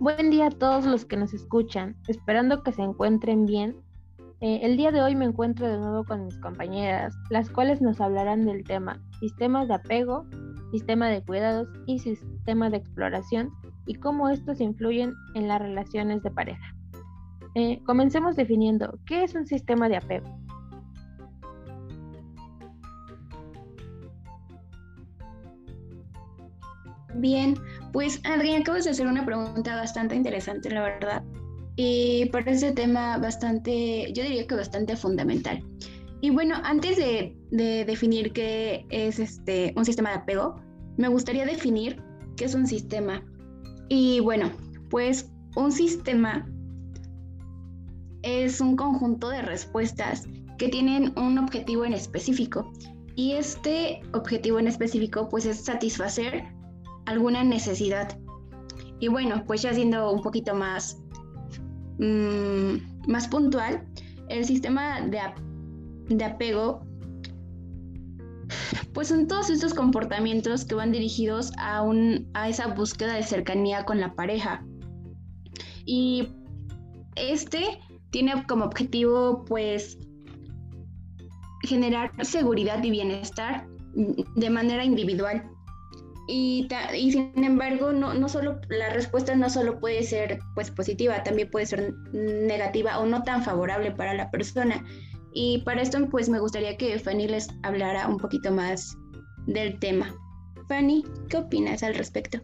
Buen día a todos los que nos escuchan, esperando que se encuentren bien. Eh, el día de hoy me encuentro de nuevo con mis compañeras, las cuales nos hablarán del tema sistemas de apego, sistema de cuidados y sistema de exploración y cómo estos influyen en las relaciones de pareja. Eh, comencemos definiendo qué es un sistema de apego. Bien, pues Adrián, acabas de hacer una pregunta bastante interesante, la verdad. Y por ese tema bastante, yo diría que bastante fundamental. Y bueno, antes de, definir qué es este, un sistema de apego, me gustaría definir qué es un sistema. Y bueno, pues un sistema es un conjunto de respuestas que tienen un objetivo en específico. Y este objetivo en específico pues es satisfacer alguna necesidad. Y bueno, pues ya siendo un poquito más, mm, más puntual, el sistema de, de apego, pues son todos estos comportamientos que van dirigidos a, un, a esa búsqueda de cercanía con la pareja. Y este tiene como objetivo pues generar seguridad y bienestar de manera individual y, y sin embargo, no, no solo, la respuesta no solo puede ser pues, positiva, también puede ser negativa o no tan favorable para la persona. Y para esto, pues me gustaría que Fanny les hablara un poquito más del tema. Fanny, ¿qué opinas al respecto?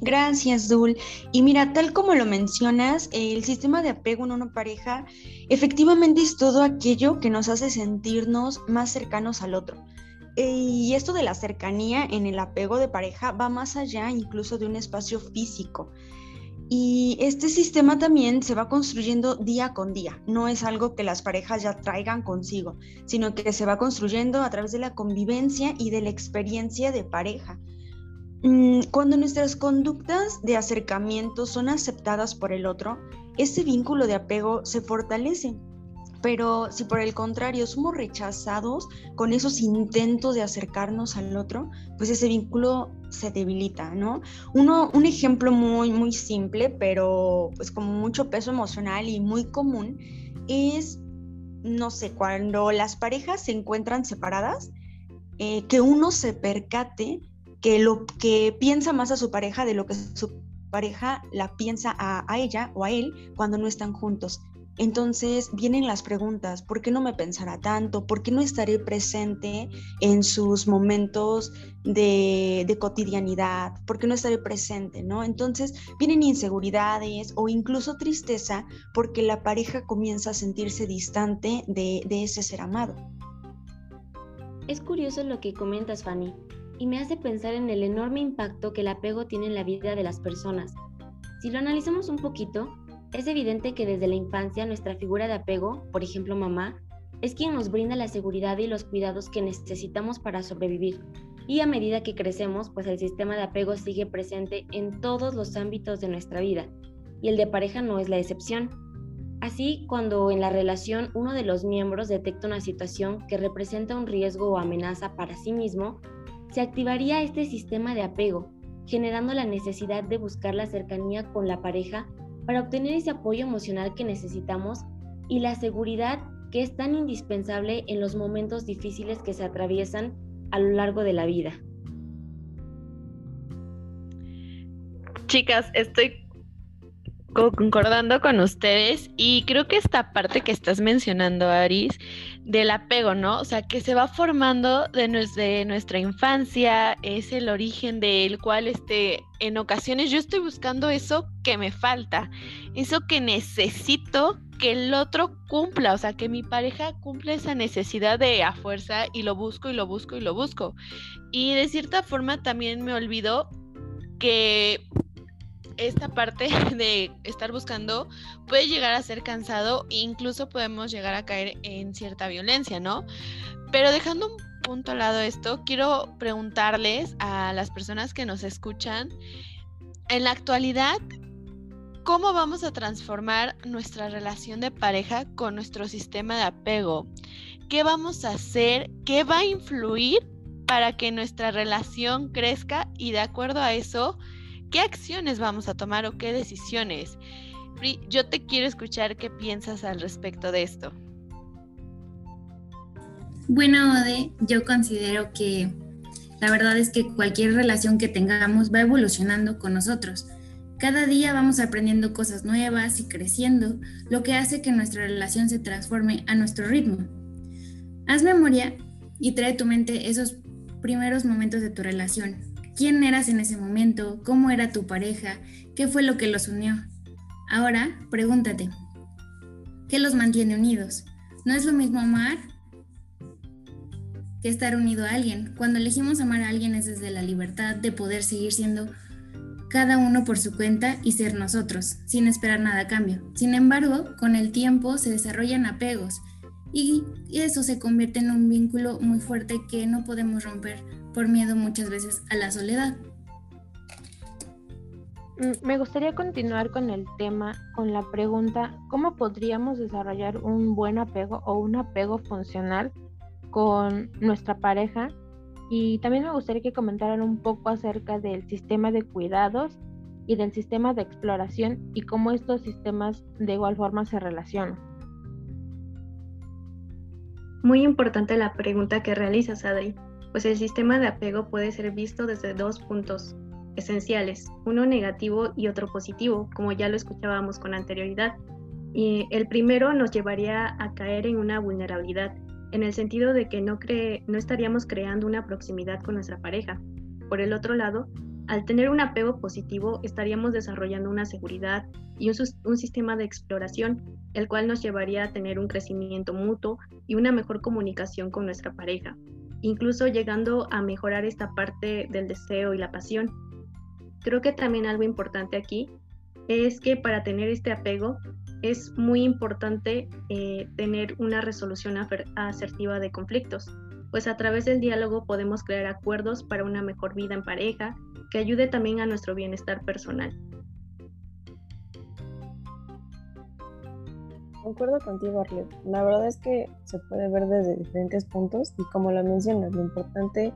Gracias, Dul. Y mira, tal como lo mencionas, el sistema de apego en una pareja efectivamente es todo aquello que nos hace sentirnos más cercanos al otro. Y esto de la cercanía en el apego de pareja va más allá incluso de un espacio físico. Y este sistema también se va construyendo día con día. No es algo que las parejas ya traigan consigo, sino que se va construyendo a través de la convivencia y de la experiencia de pareja. Mm, cuando nuestras conductas de acercamiento son aceptadas por el otro, ese vínculo de apego se fortalece pero si por el contrario somos rechazados con esos intentos de acercarnos al otro, pues ese vínculo se debilita, ¿no? Uno, un ejemplo muy, muy simple, pero pues con mucho peso emocional y muy común, es, no sé, cuando las parejas se encuentran separadas, eh, que uno se percate que lo que piensa más a su pareja de lo que su pareja la piensa a, a ella o a él cuando no están juntos. Entonces vienen las preguntas, ¿por qué no me pensará tanto? ¿Por qué no estaré presente en sus momentos de, cotidianidad? ¿Por qué no estaré presente? ¿no? Entonces vienen inseguridades o incluso tristeza porque la pareja comienza a sentirse distante de, de ese ser amado. Es curioso lo que comentas, Fanny, y me hace pensar en el enorme impacto que el apego tiene en la vida de las personas. Si lo analizamos un poquito, es evidente que desde la infancia nuestra figura de apego, por ejemplo mamá, es quien nos brinda la seguridad y los cuidados que necesitamos para sobrevivir. Y a medida que crecemos, pues el sistema de apego sigue presente en todos los ámbitos de nuestra vida, y el de pareja no es la excepción. Así, cuando en la relación uno de los miembros detecta una situación que representa un riesgo o amenaza para sí mismo, se activaría este sistema de apego, generando la necesidad de buscar la cercanía con la pareja para obtener ese apoyo emocional que necesitamos y la seguridad que es tan indispensable en los momentos difíciles que se atraviesan a lo largo de la vida. Chicas, estoy concordando con ustedes y creo que esta parte que estás mencionando, Aris, del apego, ¿no? O sea, que se va formando de, nuestra infancia, es el origen del cual este, en ocasiones yo estoy buscando eso que me falta, eso que necesito que el otro cumpla, o sea, que mi pareja cumpla esa necesidad de a fuerza y lo busco y lo busco y lo busco. Y de cierta forma también me olvido que esta parte de estar buscando puede llegar a ser cansado e incluso podemos llegar a caer en cierta violencia, ¿no? Pero dejando un punto al lado esto, quiero preguntarles a las personas que nos escuchan, en la actualidad, ¿cómo vamos a transformar nuestra relación de pareja con nuestro sistema de apego? ¿Qué vamos a hacer? ¿Qué va a influir para que nuestra relación crezca y de acuerdo a eso ¿qué acciones vamos a tomar o qué decisiones? yo te quiero escuchar qué piensas al respecto de esto. Bueno, Ode, yo considero que la verdad es que cualquier relación que tengamos va evolucionando con nosotros. Cada día vamos aprendiendo cosas nuevas y creciendo, lo que hace que nuestra relación se transforme a nuestro ritmo. Haz memoria y trae a tu mente esos primeros momentos de tu relación. ¿Quién eras en ese momento? ¿Cómo era tu pareja? ¿Qué fue lo que los unió? Ahora, pregúntate, ¿qué los mantiene unidos? ¿No es lo mismo amar que estar unido a alguien? Cuando elegimos amar a alguien es desde la libertad de poder seguir siendo cada uno por su cuenta y ser nosotros, sin esperar nada a cambio. Sin embargo, con el tiempo se desarrollan apegos y eso se convierte en un vínculo muy fuerte que no podemos romper por miedo muchas veces a la soledad. Mm, me gustaría continuar con el tema, con la pregunta, ¿cómo podríamos desarrollar un buen apego o un apego funcional con nuestra pareja? Y también me gustaría que comentaran un poco acerca del sistema de cuidados y del sistema de exploración y cómo estos sistemas de igual forma se relacionan. Muy importante la pregunta que realizas, Adri, pues el sistema de apego puede ser visto desde dos puntos esenciales, uno negativo y otro positivo, como ya lo escuchábamos con anterioridad. Y el primero nos llevaría a caer en una vulnerabilidad, en el sentido de que no, no estaríamos creando una proximidad con nuestra pareja. Por el otro lado, al tener un apego positivo, estaríamos desarrollando una seguridad y un, sistema de exploración, el cual nos llevaría a tener un crecimiento mutuo y una mejor comunicación con nuestra pareja, incluso llegando a mejorar esta parte del deseo y la pasión. Creo que también algo importante aquí es que para tener este apego es muy importante eh, tener una resolución asertiva de conflictos, pues a través del diálogo podemos crear acuerdos para una mejor vida en pareja que ayude también a nuestro bienestar personal. Concuerdo contigo, Arlet. La verdad es que se puede ver desde diferentes puntos y como lo mencionas, lo importante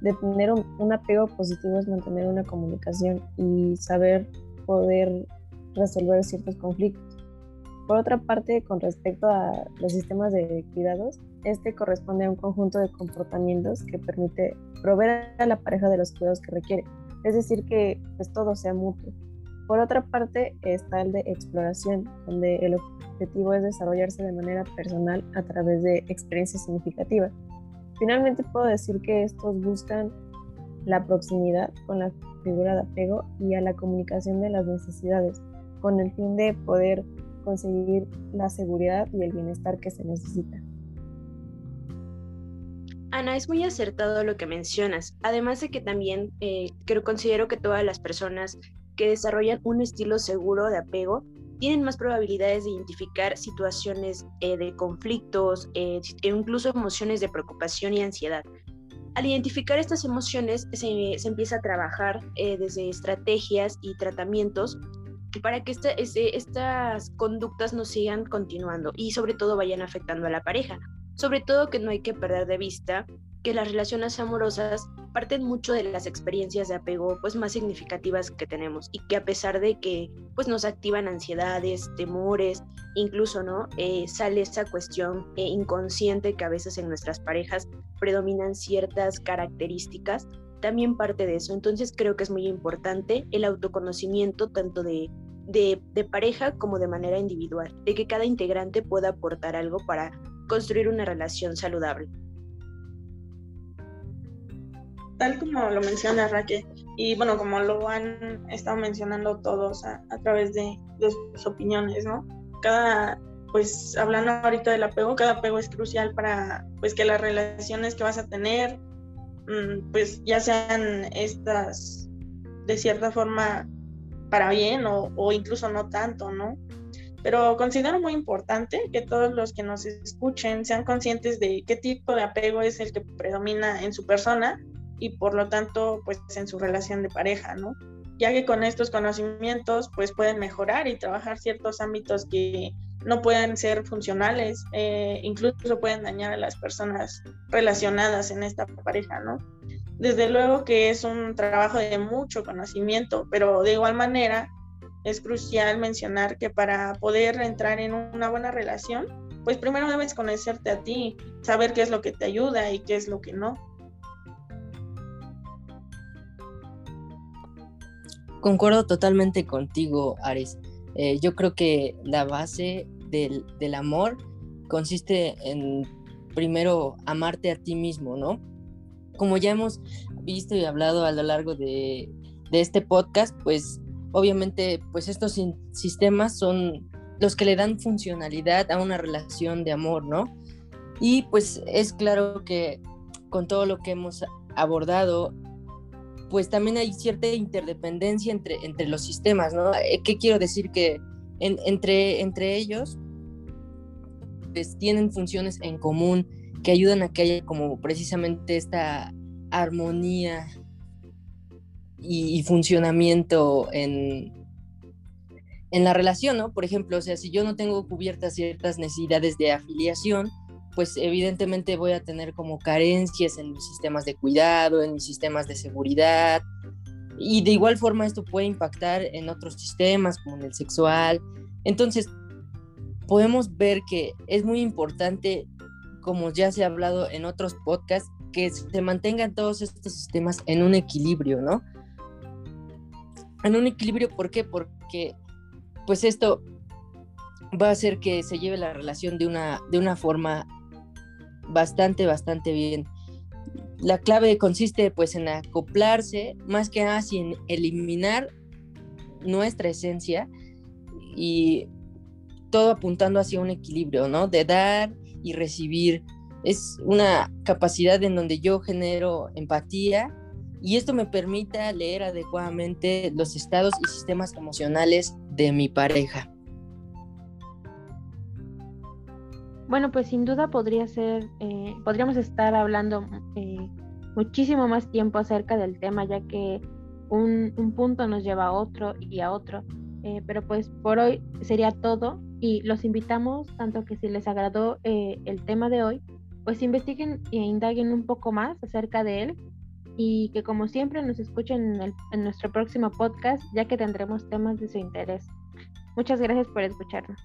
de tener un, apego positivo es mantener una comunicación y saber poder resolver ciertos conflictos. Por otra parte, con respecto a los sistemas de cuidados, este corresponde a un conjunto de comportamientos que permite proveer a la pareja de los cuidados que requiere, es decir, que pues, todo sea mutuo. Por otra parte, está el de exploración, donde el objetivo es desarrollarse de manera personal a través de experiencias significativas. Finalmente puedo decir que estos buscan la proximidad con la figura de apego y a la comunicación de las necesidades, con el fin de poder conseguir la seguridad y el bienestar que se necesita. Ana, es muy acertado lo que mencionas, además de que también eh, creo, considero que todas las personas que desarrollan un estilo seguro de apego tienen más probabilidades de identificar situaciones eh, de conflictos eh, e incluso emociones de preocupación y ansiedad. Al identificar estas emociones se, empieza a trabajar eh, desde estrategias y tratamientos para que estas conductas no sigan continuando y sobre todo vayan afectando a la pareja. Sobre todo que no hay que perder de vista que las relaciones amorosas parten mucho de las experiencias de apego pues más significativas que tenemos y que a pesar de que pues nos activan ansiedades, temores, incluso no eh, sale esa cuestión eh, inconsciente que a veces en nuestras parejas predominan ciertas características, también parte de eso. Entonces creo que es muy importante el autoconocimiento tanto de de, de, pareja como de manera individual, de que cada integrante pueda aportar algo para construir una relación saludable tal como lo menciona Raquel, y bueno, como lo han estado mencionando todos a, través de, sus opiniones, ¿no? Cada, pues hablando ahorita del apego, cada apego es crucial para pues que las relaciones que vas a tener, mm, pues ya sean estas de cierta forma para bien o, o incluso no tanto, ¿no? Pero considero muy importante que todos los que nos escuchen sean conscientes de qué tipo de apego es el que predomina en su persona y por lo tanto pues en su relación de pareja, ¿no? Ya que con estos conocimientos pues pueden mejorar y trabajar ciertos ámbitos que no pueden ser funcionales, eh, incluso pueden dañar a las personas relacionadas en esta pareja, ¿no? desde luego que es un trabajo de mucho conocimiento, pero de igual manera es crucial mencionar que para poder entrar en una buena relación, pues primero debes conocerte a ti, saber qué es lo que te ayuda y qué es lo que no. Concuerdo totalmente contigo, Ares. Eh, yo creo que la base del, del amor consiste en primero amarte a ti mismo, ¿no? Como ya hemos visto y hablado a lo largo de, de este podcast, pues obviamente pues estos sistemas son los que le dan funcionalidad a una relación de amor, ¿no? Y pues es claro que con todo lo que hemos abordado, pues también hay cierta interdependencia entre, entre los sistemas, ¿no? Eh, ¿Qué quiero decir? Que entre, entre ellos pues tienen funciones en común que ayudan a que haya como precisamente esta armonía y, funcionamiento en, en la relación, ¿no? Por ejemplo, o sea, si yo no tengo cubiertas ciertas necesidades de afiliación, pues evidentemente voy a tener como carencias en mis sistemas de cuidado, en mis sistemas de seguridad. Y de igual forma esto puede impactar en otros sistemas, como en el sexual. Entonces, podemos ver que es muy importante, como ya se ha hablado en otros podcasts, que se mantengan todos estos sistemas en un equilibrio, ¿no? en un equilibrio, ¿por qué? Porque pues esto va a hacer que se lleve la relación de una, de una forma bastante, bastante bien. La clave consiste pues en acoplarse, más que nada en eliminar nuestra esencia y todo apuntando hacia un equilibrio, ¿no? De dar y recibir. Es una capacidad en donde yo genero empatía y esto me permita leer adecuadamente los estados y sistemas emocionales de mi pareja. Bueno, pues sin duda podría ser, eh, podríamos estar hablando eh, muchísimo más tiempo acerca del tema, ya que un, punto nos lleva a otro y a otro. Eh, pero pues por hoy sería todo y los invitamos tanto que si les agradó el tema de hoy, pues investiguen e indaguen un poco más acerca de él y que como siempre nos escuchen en, en nuestro próximo podcast ya que tendremos temas de su interés. Muchas gracias por escucharnos.